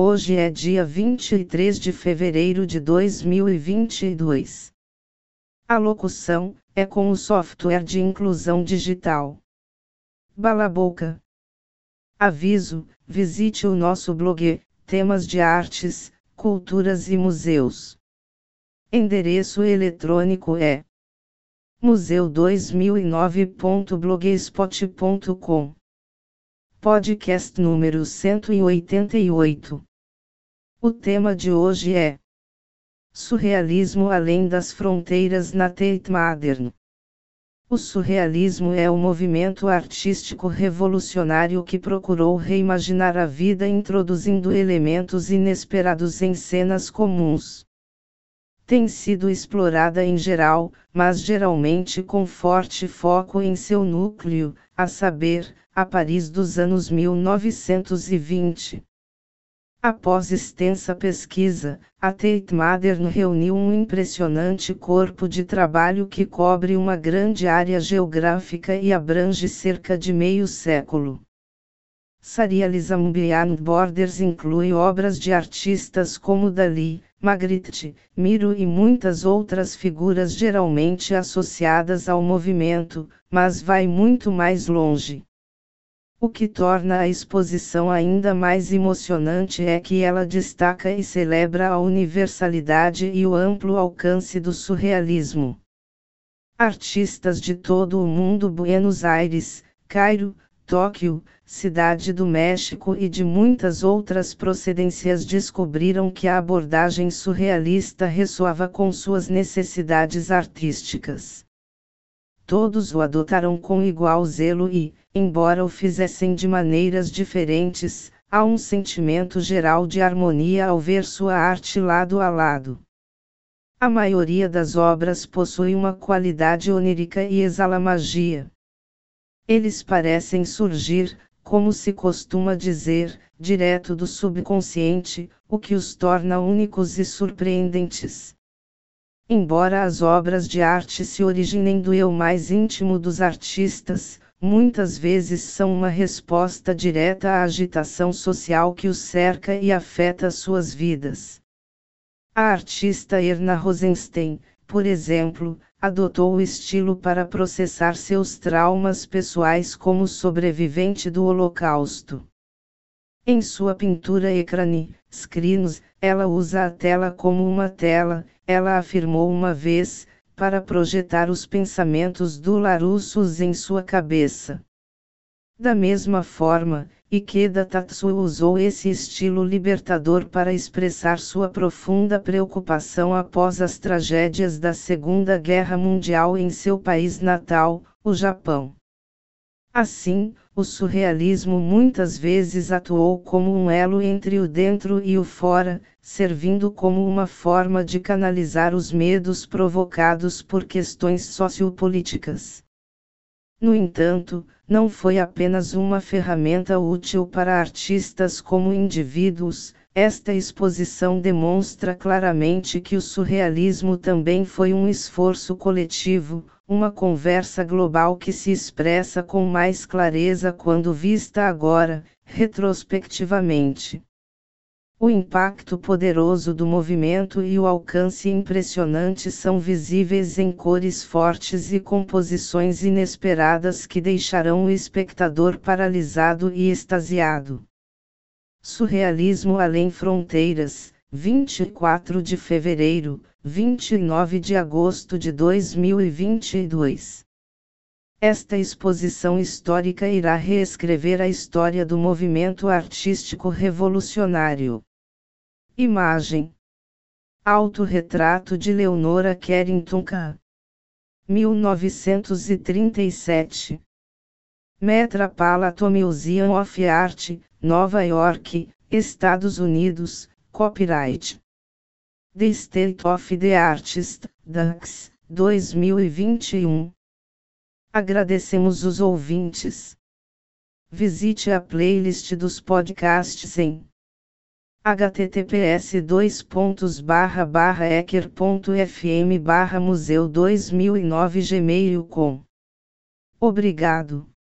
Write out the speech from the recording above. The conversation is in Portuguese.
Hoje é dia 23 de fevereiro de 2022. A locução é com o software de inclusão digital. Balaboca. Aviso: visite o nosso blog, temas de artes, culturas e museus. Endereço eletrônico é museu2009.blogspot.com. Podcast número 188. O tema de hoje é Surrealismo além das fronteiras na Tate Modern. O surrealismo é o movimento artístico revolucionário que procurou reimaginar a vida introduzindo elementos inesperados em cenas comuns. Tem sido explorada em geral, mas geralmente com forte foco em seu núcleo, a saber, a Paris dos anos 1920. Após extensa pesquisa, a Tate Modern reuniu um impressionante corpo de trabalho que cobre uma grande área geográfica e abrange cerca de meio século. Surrealism Beyond Borders inclui obras de artistas como Dali, Magritte, Miro e muitas outras figuras geralmente associadas ao movimento, mas vai muito mais longe. O que torna a exposição ainda mais emocionante é que ela destaca e celebra a universalidade e o amplo alcance do surrealismo. Artistas de todo o mundo Buenos Aires, Cairo, Tóquio, Cidade do México e de muitas outras procedências descobriram que a abordagem surrealista ressoava com suas necessidades artísticas. Todos o adotaram com igual zelo e, embora o fizessem de maneiras diferentes, há um sentimento geral de harmonia ao ver sua arte lado a lado. A maioria das obras possui uma qualidade onírica e exala magia. Eles parecem surgir, como se costuma dizer, direto do subconsciente, o que os torna únicos e surpreendentes. Embora as obras de arte se originem do eu mais íntimo dos artistas, muitas vezes são uma resposta direta à agitação social que os cerca e afeta suas vidas. A artista Erna Rosenstein, por exemplo, adotou o estilo para processar seus traumas pessoais como sobrevivente do Holocausto. Em sua pintura Ecrani, Scrinos, ela usa a tela como uma tela, ela afirmou uma vez, para projetar os pensamentos dolorosos em sua cabeça. Da mesma forma, Ikeda Tatsuo usou esse estilo libertador para expressar sua profunda preocupação após as tragédias da Segunda Guerra Mundial em seu país natal, o Japão. Assim, o surrealismo muitas vezes atuou como um elo entre o dentro e o fora, servindo como uma forma de canalizar os medos provocados por questões sociopolíticas. No entanto, não foi apenas uma ferramenta útil para artistas como indivíduos, esta exposição demonstra claramente que o surrealismo também foi um esforço coletivo, uma conversa global que se expressa com mais clareza quando vista agora, retrospectivamente. O impacto poderoso do movimento e o alcance impressionante são visíveis em cores fortes e composições inesperadas que deixarão o espectador paralisado e extasiado. Surrealismo Além Fronteiras, 24 de fevereiro, 29 de agosto de 2022. Esta exposição histórica irá reescrever a história do movimento artístico revolucionário. Imagem: Autorretrato de Leonora Carrington K. 1937. Metropolitan Museum of Art, Nova York, Estados Unidos, copyright. The State of the Artist, DAX, 2021. Agradecemos os ouvintes. Visite a playlist dos podcasts em https ecker.fm museu 2009 gmail.com. Obrigado.